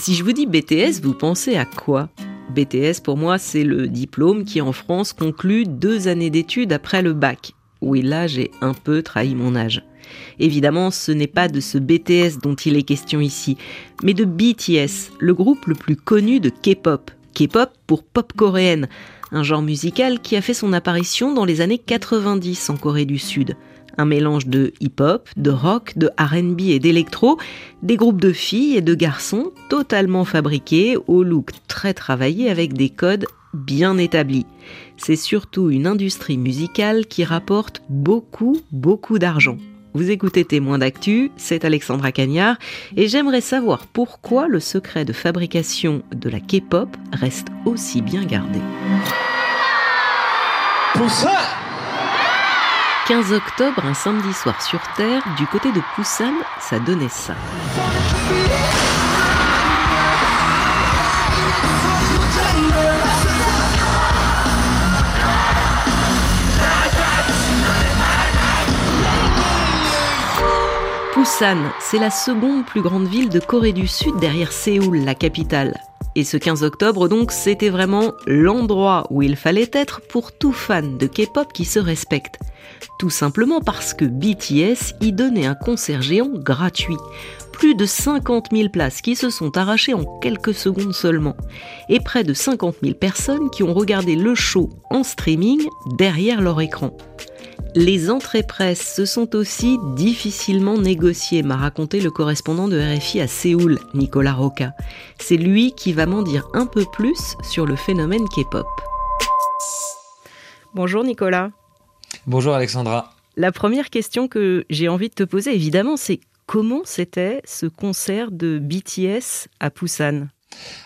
Si je vous dis BTS, vous pensez à quoi? BTS, pour moi, c'est le diplôme qui, en France, conclut deux années d'études après le bac. Oui, là, j'ai un peu trahi mon âge. Évidemment, ce n'est pas de ce BTS dont il est question ici, mais de BTS, le groupe le plus connu de K-pop. K-pop pour pop coréenne, un genre musical qui a fait son apparition dans les années 90 en Corée du Sud. Un mélange de hip-hop, de rock, de RB et d'électro, des groupes de filles et de garçons totalement fabriqués, au look très travaillé avec des codes bien établis. C'est surtout une industrie musicale qui rapporte beaucoup, beaucoup d'argent. Vous écoutez Témoin d'actu, c'est Alexandra Cagnard et j'aimerais savoir pourquoi le secret de fabrication de la K-pop reste aussi bien gardé. Pour ça 15 octobre, un samedi soir sur Terre, du côté de Poussan, ça donnait ça. Busan, c'est la seconde plus grande ville de Corée du Sud derrière Séoul, la capitale. Et ce 15 octobre, donc, c'était vraiment l'endroit où il fallait être pour tout fan de K-pop qui se respecte. Tout simplement parce que BTS y donnait un concert géant gratuit. Plus de 50 000 places qui se sont arrachées en quelques secondes seulement. Et près de 50 000 personnes qui ont regardé le show en streaming derrière leur écran. Les entrées presse se sont aussi difficilement négociées, m'a raconté le correspondant de RFI à Séoul, Nicolas Roca. C'est lui qui va m'en dire un peu plus sur le phénomène K-pop. Bonjour Nicolas. Bonjour Alexandra. La première question que j'ai envie de te poser, évidemment, c'est comment c'était ce concert de BTS à Busan?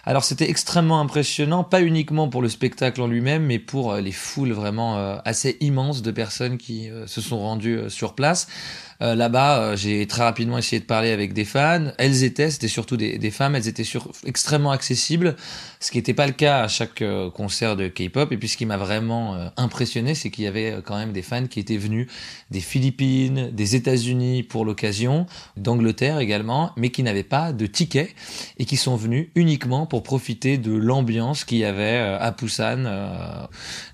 Alors c'était extrêmement impressionnant, pas uniquement pour le spectacle en lui-même, mais pour euh, les foules vraiment euh, assez immenses de personnes qui euh, se sont rendues sur place. Là-bas, j'ai très rapidement essayé de parler avec des fans. Elles étaient, c'était surtout des, femmes, elles étaient extrêmement accessibles, ce qui n'était pas le cas à chaque concert de K-pop. Et puis ce qui m'a vraiment impressionné, c'est qu'il y avait quand même des fans qui étaient venus des Philippines, des États-Unis pour l'occasion, d'Angleterre également, mais qui n'avaient pas de ticket et qui sont venus uniquement pour profiter de l'ambiance qu'il y avait à Busan,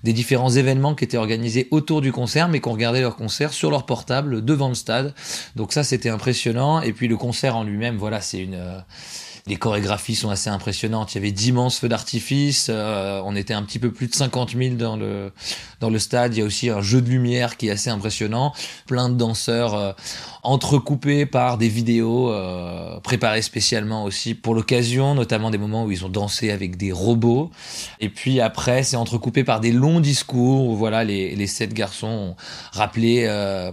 des différents événements qui étaient organisés autour du concert, mais qu'on regardait leur concert sur leur portable devant le stade donc ça, c'était impressionnant. Et puis le concert en lui-même, voilà, c'est une euh, les chorégraphies sont assez impressionnantes. Il y avait d'immenses feux d'artifice. Euh, on était un petit peu plus de 50 000 dans le dans le stade. Il y a aussi un jeu de lumière qui est assez impressionnant. Plein de danseurs euh, entrecoupés par des vidéos euh, préparées spécialement aussi pour l'occasion, notamment des moments où ils ont dansé avec des robots. Et puis après, c'est entrecoupé par des longs discours où voilà les les sept garçons ont rappelé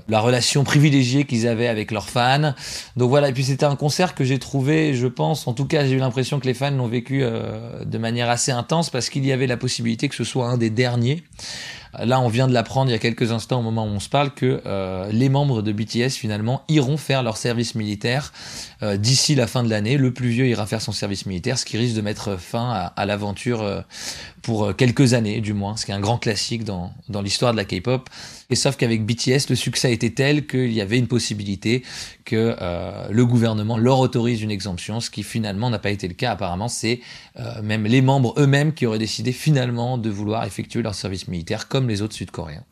la relation privilégiée qu'ils avaient avec leurs fans. Donc voilà. Et puis c'était un concert que j'ai trouvé, je pense, en tout cas, j'ai eu l'impression que les fans l'ont vécu euh, de manière assez intense parce qu'il y avait la possibilité que ce soit un des derniers. Là, on vient de l'apprendre il y a quelques instants au moment où on se parle que euh, les membres de BTS finalement iront faire leur service militaire euh, d'ici la fin de l'année. Le plus vieux ira faire son service militaire, ce qui risque de mettre fin à, l'aventure pour quelques années du moins, ce qui est un grand classique dans, dans l'histoire de la K-pop. Et sauf qu'avec BTS, le succès était tel qu'il y avait une possibilité que euh, le gouvernement leur autorise une exemption, ce qui finalement n'a pas été le cas. Apparemment, c'est euh, même les membres eux-mêmes qui auraient décidé finalement de vouloir effectuer leur service militaire les autres Sud-Coréens.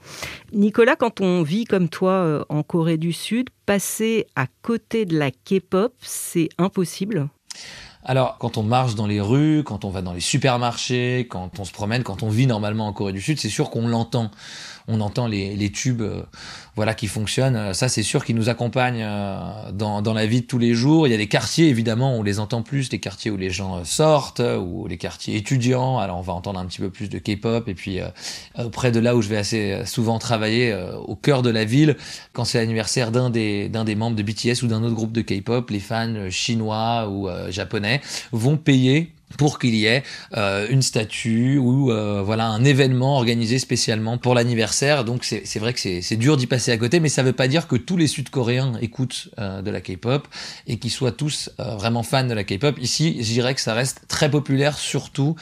Nicolas, quand on vit comme toi euh, en Corée du Sud, passer à côté de la K-pop, c'est impossible? Alors, quand on marche dans les rues, quand on va dans les supermarchés, quand on se promène, quand on vit normalement en Corée du Sud, c'est sûr qu'on l'entend. On entend les, les tubes euh, voilà, qui fonctionnent. Ça, c'est sûr qu'ils nous accompagnent euh, dans, dans la vie de tous les jours. Il y a des quartiers, évidemment, on les entend plus, les quartiers où les gens euh, sortent, ou les quartiers étudiants. Alors, on va entendre un petit peu plus de K-pop. Et puis, près de là où je vais assez souvent travailler, au cœur de la ville, quand c'est l'anniversaire d'un des, d'un des membres de BTS ou d'un autre groupe de K-pop, les fans chinois ou japonais vont payer pour qu'il y ait euh, une statue ou euh, voilà un événement organisé spécialement pour l'anniversaire. Donc c'est vrai que c'est dur d'y passer à côté, mais ça veut pas dire que tous les Sud-Coréens écoutent euh, de la K-pop et qu'ils soient tous vraiment fans de la K-pop. Ici, je dirais que ça reste très populaire, surtout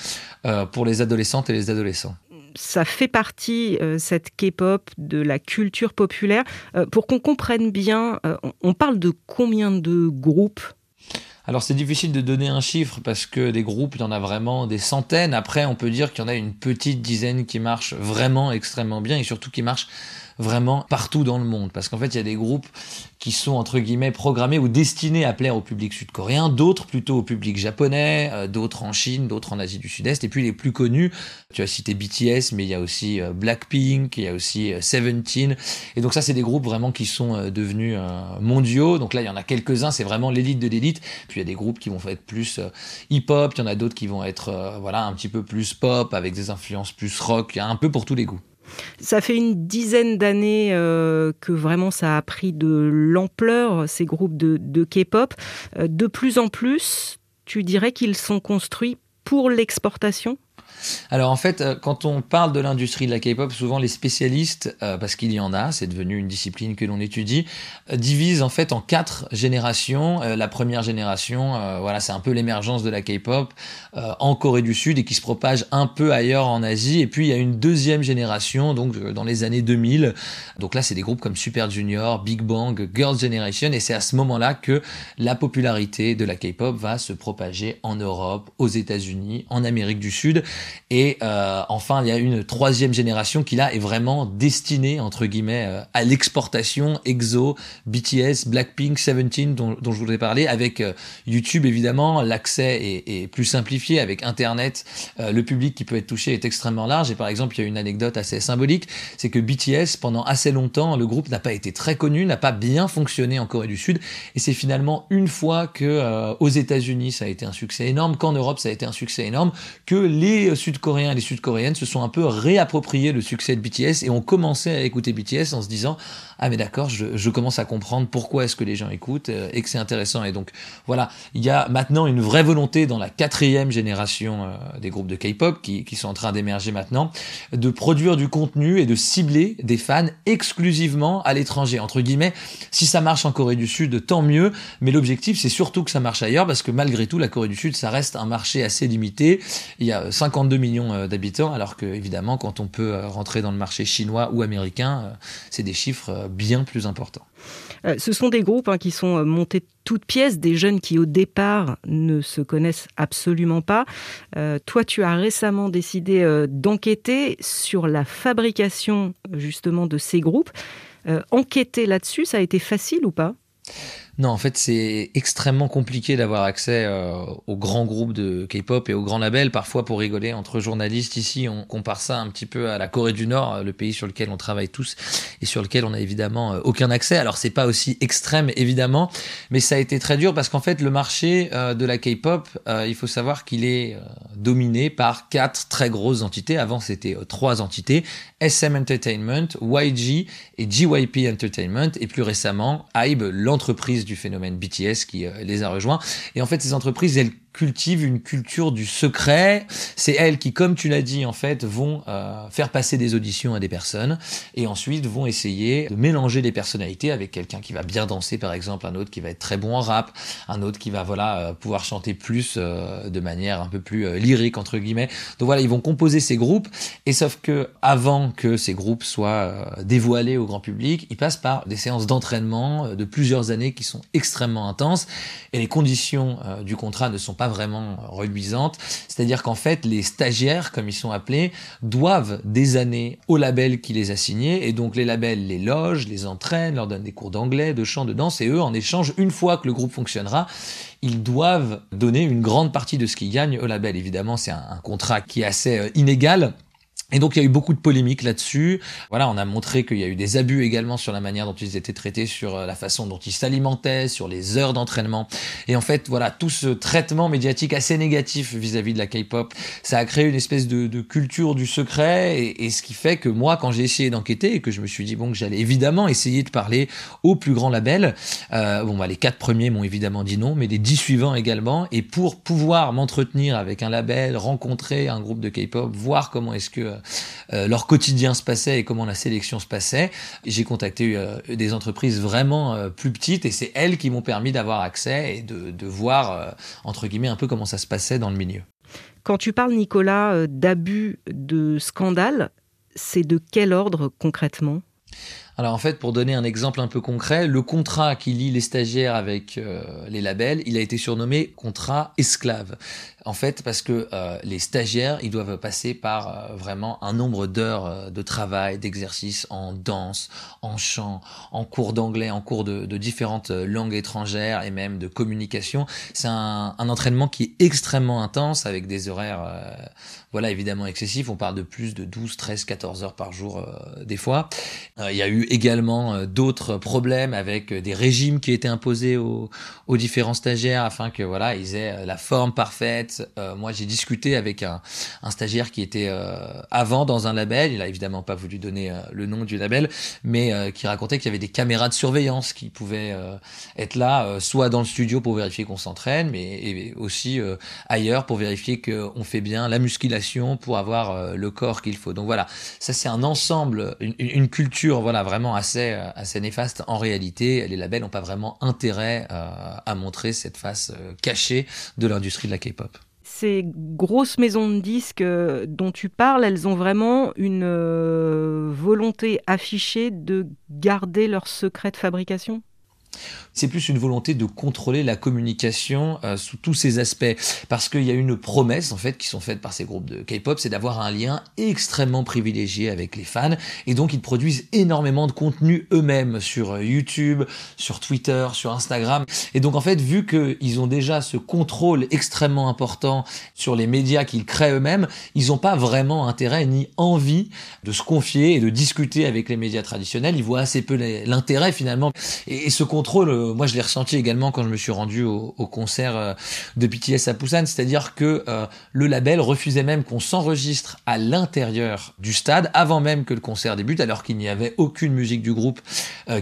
pour les adolescentes et les adolescents ça fait partie, cette K-pop, de la culture populaire. pour qu'on comprenne bien, on parle de combien de groupes? Alors c'est difficile de donner un chiffre parce que des groupes, il y en a vraiment des centaines. Après, on peut dire qu'il y en a une petite dizaine qui marchent vraiment extrêmement bien et surtout qui marchent vraiment partout dans le monde. Parce qu'en fait, il y a des groupes qui sont entre guillemets programmés ou destinés à plaire au public sud-coréen, d'autres plutôt au public japonais, euh, d'autres en Chine, d'autres en Asie du Sud-Est, et puis les plus connus, tu as cité BTS, mais il y a aussi euh, Blackpink, il y a aussi euh, Seventeen, et donc ça c'est des groupes vraiment qui sont devenus mondiaux, donc là il y en a quelques-uns, c'est vraiment l'élite de l'élite, puis il y a des groupes qui vont être plus hip-hop, il y en a d'autres qui vont être voilà un petit peu plus pop, avec des influences plus rock, il y a un peu pour tous les goûts. Ça fait une dizaine d'années euh, que vraiment ça a pris de l'ampleur, ces groupes de, K-pop. Euh, de plus en plus, tu dirais qu'ils sont construits pour l'exportation? Alors en fait, euh, quand on parle de l'industrie de la K-pop, souvent les spécialistes, euh, parce qu'il y en a, c'est devenu une discipline que l'on étudie, euh, divisent en fait en quatre générations. la première génération, voilà, c'est un peu l'émergence de la K-pop en Corée du Sud et qui se propage un peu ailleurs en Asie. Et puis il y a une deuxième génération, donc dans les années 2000. Donc là, c'est des groupes comme Super Junior, Big Bang, Girls' Generation, et c'est à ce moment-là que la popularité de la K-pop va se propager en Europe, aux États-Unis, en Amérique du Sud. Et euh, enfin, il y a une troisième génération qui là est vraiment destinée entre guillemets euh, à l'exportation. EXO, BTS, Blackpink, Seventeen, dont, dont je voulais parler, avec euh, YouTube évidemment, l'accès est, est, plus simplifié avec Internet. Euh, le public qui peut être touché est extrêmement large. Et par exemple, il y a une anecdote assez symbolique, c'est que BTS pendant assez longtemps, le groupe n'a pas été très connu, n'a pas bien fonctionné en Corée du Sud. Et c'est finalement une fois que aux États-Unis ça a été un succès énorme, qu'en Europe ça a été un succès énorme, que les Sud-Coréens et les Sud-Coréennes se sont un peu réappropriés le succès de BTS et ont commencé à écouter BTS en se disant ah mais d'accord, je, commence à comprendre pourquoi est-ce que les gens écoutent euh, et que c'est intéressant. Et donc voilà, il y a maintenant une vraie volonté dans la quatrième génération euh, des groupes de K-pop qui, qui, sont en train d'émerger maintenant, de produire du contenu et de cibler des fans exclusivement à l'étranger. Entre guillemets, si ça marche en Corée du Sud, tant mieux, mais l'objectif c'est surtout que ça marche ailleurs parce que malgré tout, la Corée du Sud, ça reste un marché assez limité. Il y a 52 millions euh, d'habitants, alors que évidemment, quand on peut rentrer dans le marché chinois ou américain, c'est des chiffres bien plus important. Euh, ce sont des groupes hein, qui sont euh, montés toutes pièces, des jeunes qui au départ ne se connaissent absolument pas. Euh, toi, tu as récemment décidé d'enquêter sur la fabrication justement de ces groupes. enquêter là-dessus, ça a été facile ou pas? Non, en fait, c'est extrêmement compliqué d'avoir accès euh, aux grands groupes de K-pop et aux grands labels. Parfois, pour rigoler, entre journalistes ici, on compare ça un petit peu à la Corée du Nord, le pays sur lequel on travaille tous et sur lequel on a évidemment euh, aucun accès. Alors, c'est pas aussi extrême, évidemment, mais ça a été très dur parce qu'en fait, le marché euh, de la K-pop, il faut savoir qu'il est dominé par quatre très grosses entités. Avant, c'était trois entités SM Entertainment, YG et GYP Entertainment, et plus récemment, HYBE, l'entreprise du phénomène BTS qui euh, les a rejoints. Et en fait, ces entreprises, elles cultive une culture du secret. C'est elles qui, comme tu l'as dit, en fait, vont euh, faire passer des auditions à des personnes et ensuite vont essayer de mélanger les personnalités avec quelqu'un qui va bien danser, par exemple, un autre qui va être très bon en rap, un autre qui va voilà euh, pouvoir chanter plus euh, de manière un peu plus lyrique entre guillemets. Donc voilà, ils vont composer ces groupes et sauf que avant que ces groupes soient dévoilés au grand public, ils passent par des séances d'entraînement de plusieurs années qui sont extrêmement intenses et les conditions du contrat ne sont pas vraiment reluisante. C'est-à-dire qu'en fait, les stagiaires, comme ils sont appelés, doivent des années au label qui les a signés, et donc les labels les logent, les entraînent, leur donnent des cours d'anglais, de chant, de danse, et eux, en échange, une fois que le groupe fonctionnera, ils doivent donner une grande partie de ce qu'ils gagnent au label. Évidemment, c'est un, contrat qui est assez euh, inégal et donc il y a eu beaucoup de polémiques là-dessus. Voilà, on a montré qu'il y a eu des abus également sur la manière dont ils étaient traités, sur euh, la façon dont ils s'alimentaient, sur les heures d'entraînement. Et en fait, voilà, tout ce traitement médiatique assez négatif vis-à-vis de la K-pop, ça a créé une espèce de, culture du secret. Et, et, ce qui fait que moi, quand j'ai essayé d'enquêter et que je me suis dit bon que j'allais évidemment essayer de parler aux plus grands labels, euh, bon bah les quatre premiers m'ont évidemment dit non, mais les dix suivants également. Et pour pouvoir m'entretenir avec un label, rencontrer un groupe de K-pop, voir comment est-ce que euh, leur quotidien se passait et comment la sélection se passait. J'ai contacté euh, des entreprises vraiment euh, plus petites et c'est elles qui m'ont permis d'avoir accès et de, voir, entre guillemets, un peu comment ça se passait dans le milieu. Quand tu parles, Nicolas, euh, d'abus, de scandale, c'est de quel ordre concrètement? Alors en fait, pour donner un exemple un peu concret, le contrat qui lie les stagiaires avec euh, les labels, il a été surnommé contrat esclave. En fait, parce que euh, les stagiaires, ils doivent passer par euh, vraiment un nombre d'heures de travail, d'exercice en danse, en chant, en cours d'anglais, en cours de, de, différentes langues étrangères et même de communication. C'est un, un, entraînement qui est extrêmement intense avec des horaires, voilà, évidemment excessifs. On parle de plus de 12, 13, 14 heures par jour des fois. Il y a eu également d'autres problèmes avec des régimes qui étaient imposés aux, différents stagiaires afin que voilà, ils aient la forme parfaite euh, moi, j'ai discuté avec un, stagiaire qui était euh, avant dans un label. Il a évidemment pas voulu donner euh, le nom du label, mais qui racontait qu'il y avait des caméras de surveillance qui pouvaient être là, soit dans le studio pour vérifier qu'on s'entraîne, mais aussi ailleurs pour vérifier qu'on fait bien la musculation pour avoir le corps qu'il faut. Donc voilà, ça c'est un ensemble, une, une, culture voilà vraiment assez assez néfaste. En réalité, les labels n'ont pas vraiment intérêt à montrer cette face cachée de l'industrie de la K-pop ces grosses maisons de disques euh, dont tu parles, elles ont vraiment une euh, volonté affichée de garder leur secret de fabrication? C'est plus une volonté de contrôler la communication euh, sous tous ses aspects. Parce qu'il y a une promesse, en fait, qui sont faites par ces groupes de K-pop, c'est d'avoir un lien extrêmement privilégié avec les fans. Et donc, ils produisent énormément de contenu eux-mêmes sur euh, YouTube, sur Twitter, sur Instagram. Et donc, en fait, vu qu'ils ont déjà ce contrôle extrêmement important sur les médias qu'ils créent eux-mêmes, ils n'ont pas vraiment intérêt ni envie de se confier et de discuter avec les médias traditionnels. Ils voient assez peu l'intérêt, finalement. Et, ce contrôle, euh, moi je l'ai ressenti également quand je me suis rendu au, concert euh, de BTS à Busan, c'est-à-dire que euh, le label refusait même qu'on s'enregistre à l'intérieur du stade avant même que le concert débute, alors qu'il n'y avait aucune musique du groupe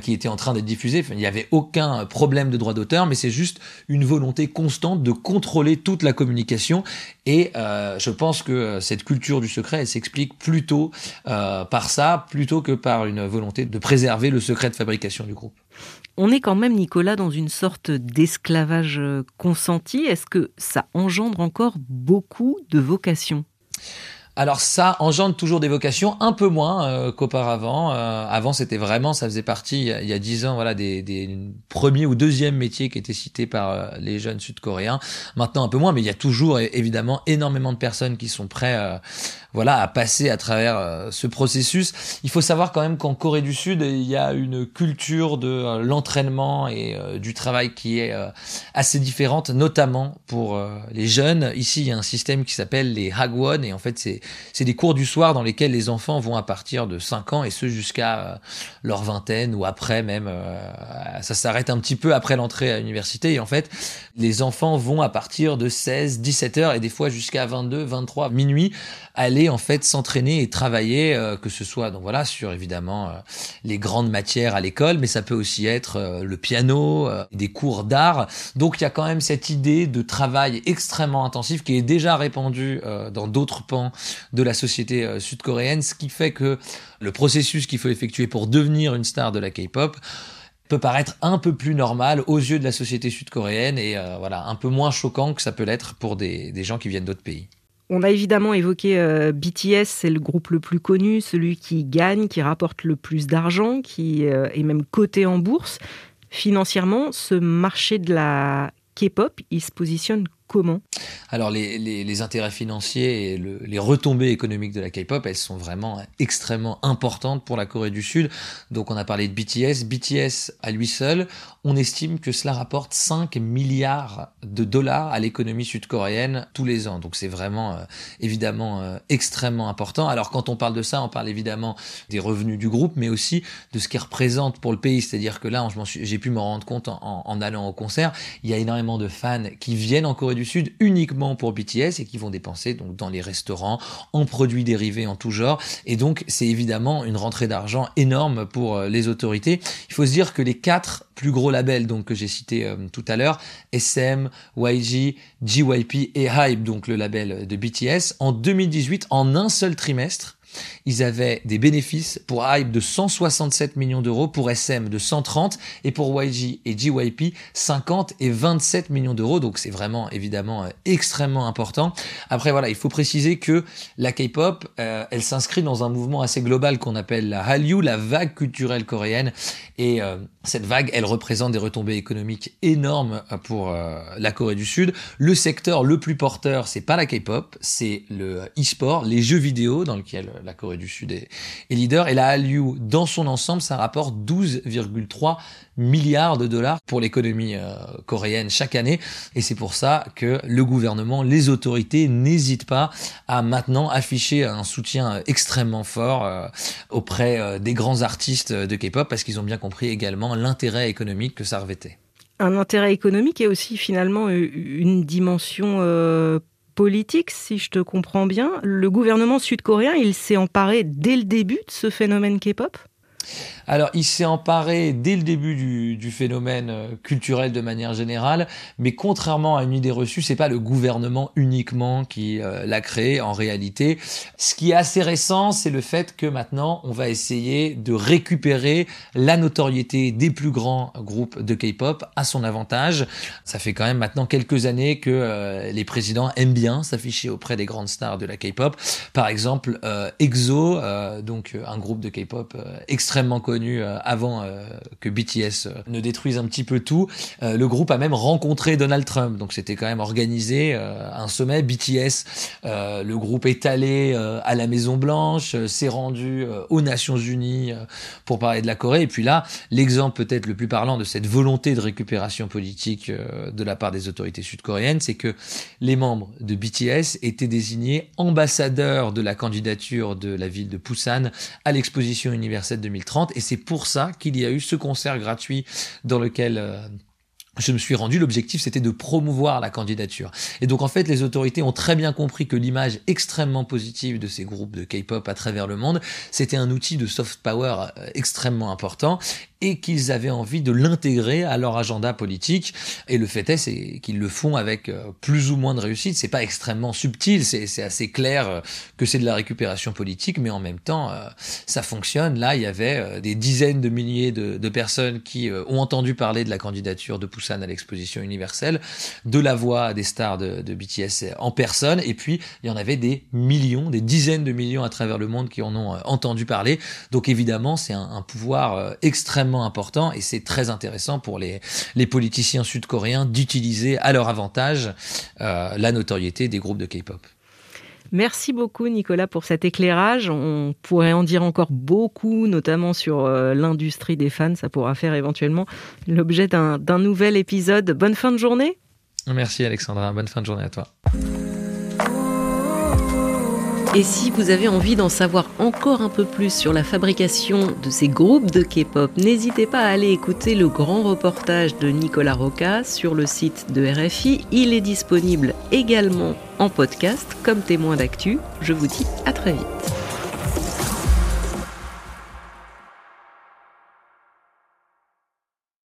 qui était en train d'être diffusée, il n'y avait aucun problème de droit d'auteur, mais c'est juste une volonté constante de contrôler toute la communication. Et je pense que cette culture du secret, elle s'explique plutôt par ça, plutôt que par une volonté de préserver le secret de fabrication du groupe. On est quand même, Nicolas, dans une sorte d'esclavage euh, consenti. Est-ce que ça engendre encore beaucoup de vocations? Alors ça engendre toujours des vocations, un peu moins euh, qu'auparavant. Euh, avant, c'était vraiment, ça faisait partie, il y a dix ans, voilà, des, des premiers ou deuxièmes métiers qui étaient cités par les jeunes sud-coréens. Maintenant, un peu moins, mais il y a toujours évidemment énormément de personnes qui sont prêtes voilà, à passer à travers euh, ce processus. Il faut savoir quand même qu'en Corée du Sud, il y a une culture de euh, l'entraînement et euh, du travail qui est assez différente, notamment pour les jeunes. Ici, il y a un système qui s'appelle les Hagwon et en fait, c'est c'est des cours du soir dans lesquels les enfants vont à partir de 5 ans et ce jusqu'à leur vingtaine ou après même. ça s'arrête un petit peu après l'entrée à l'université et en fait, les enfants vont à partir de 16, 17 heures et des fois jusqu'à 22, 23, minuit aller en fait s'entraîner et travailler, euh, que ce soit donc voilà sur évidemment euh, les grandes matières à l'école, mais ça peut aussi être euh, le piano, des cours d'art. Donc il y a quand même cette idée de travail extrêmement intensif qui est déjà répandue dans d'autres pans de la société sud-coréenne, ce qui fait que le processus qu'il faut effectuer pour devenir une star de la K-pop peut paraître un peu plus normal aux yeux de la société sud-coréenne et voilà un peu moins choquant que ça peut l'être pour des, des gens qui viennent d'autres pays. On a évidemment évoqué euh, BTS, c'est le groupe le plus connu, celui qui gagne, qui rapporte le plus d'argent, qui euh, est même coté en bourse. Financièrement, ce marché de la K-pop, il se positionne comment? Alors les, intérêts financiers et les retombées économiques de la K-pop, elles sont vraiment extrêmement importantes pour la Corée du Sud. Donc on a parlé de BTS. BTS à lui seul, on estime que cela rapporte 5 milliards de dollars à l'économie sud-coréenne tous les ans. Donc c'est vraiment euh, évidemment euh, extrêmement important. Alors quand on parle de ça, on parle évidemment des revenus du groupe, mais aussi de ce qu'il représente pour le pays. C'est-à-dire que là, j'ai pu me rendre compte en, en allant au concert, il y a énormément de fans qui viennent en Corée du Sud uniquement pour BTS et qui vont dépenser donc dans les restaurants, en produits dérivés en tout genre. Et donc c'est évidemment une rentrée d'argent énorme pour euh, les autorités. Il faut se dire que les quatre plus gros labels donc que j'ai cités euh, tout à l'heure, SM, YG, JYP et Hype, donc le label de BTS, en 2018, en un seul trimestre, ils avaient des bénéfices pour Hype de 167 millions d'euros, pour SM de 130 et pour YG et GYP 50 et 27 millions d'euros. Donc c'est vraiment évidemment euh, extrêmement important. Après voilà, il faut préciser que la K-pop, euh, elle s'inscrit dans un mouvement assez global qu'on appelle la Hallyu, la vague culturelle coréenne. Et euh, cette vague, elle représente des retombées économiques énormes pour la Corée du Sud. Le secteur le plus porteur, c'est pas la K-pop, c'est le e-sport, les jeux vidéo dans lequel la Corée du Sud est, leader. Et la Hallyu, dans son ensemble, ça rapporte 12,3 milliards de dollars pour l'économie euh, coréenne chaque année. Et c'est pour ça que le gouvernement, les autorités n'hésitent pas à maintenant afficher un soutien extrêmement fort euh, auprès euh, des grands artistes de K-pop parce qu'ils ont bien compris également l'intérêt économique que ça revêtait. Un intérêt économique et aussi finalement une dimension politique, si je te comprends bien. Le gouvernement sud-coréen, il s'est emparé dès le début de ce phénomène K-pop? Alors, il s'est emparé dès le début du, phénomène euh, culturel de manière générale, mais contrairement à une idée reçue, c'est pas le gouvernement uniquement qui euh, l'a créé en réalité. Ce qui est assez récent, c'est le fait que maintenant, on va essayer de récupérer la notoriété des plus grands groupes de K-pop à son avantage. Ça fait quand même maintenant quelques années que euh, les présidents aiment bien s'afficher auprès des grandes stars de la K-pop. Par exemple, EXO, donc un groupe de K-pop extrêmement connu connu euh, avant euh, que BTS euh, ne détruise un petit peu tout. le groupe a même rencontré Donald Trump, donc c'était quand même organisé un sommet BTS. le groupe est allé à la Maison Blanche, s'est rendu aux Nations Unies pour parler de la Corée. Et puis là, l'exemple peut-être le plus parlant de cette volonté de récupération politique de la part des autorités sud-coréennes, c'est que les membres de BTS étaient désignés ambassadeurs de la candidature de la ville de Busan à l'exposition universelle 2030 et c'est pour ça qu'il y a eu ce concert gratuit dans lequel euh, je me suis rendu, l'objectif c'était de promouvoir la candidature. Et donc en fait les autorités ont très bien compris que l'image extrêmement positive de ces groupes de K-pop à travers le monde, c'était un outil de soft power euh, extrêmement important et qu'ils avaient envie de l'intégrer à leur agenda politique. Et le fait est, c'est qu'ils le font avec euh, plus ou moins de réussite. C'est pas extrêmement subtil, c'est assez clair euh, que c'est de la récupération politique, mais en même temps, euh, ça fonctionne. Là, il y avait des dizaines de milliers de, personnes qui ont entendu parler de la candidature de Poussan à l'exposition universelle, de la voix des stars de, BTS en personne, et puis il y en avait des millions, des dizaines de millions à travers le monde qui en ont entendu parler. Donc évidemment, c'est un pouvoir extrêmement important et c'est très intéressant pour les, les politiciens sud-coréens d'utiliser à leur avantage euh, la notoriété des groupes de K-pop. Merci beaucoup Nicolas pour cet éclairage. On pourrait en dire encore beaucoup, notamment sur euh, l'industrie des fans. Ça pourra faire éventuellement l'objet d'un nouvel épisode. Bonne fin de journée. Merci Alexandra, bonne fin de journée à toi. Et si vous avez envie d'en savoir encore un peu plus sur la fabrication de ces groupes de K-pop, n'hésitez pas à aller écouter le grand reportage de Nicolas Roca sur le site de RFI. Il est disponible également en podcast comme témoin d'actu. Je vous dis à très vite.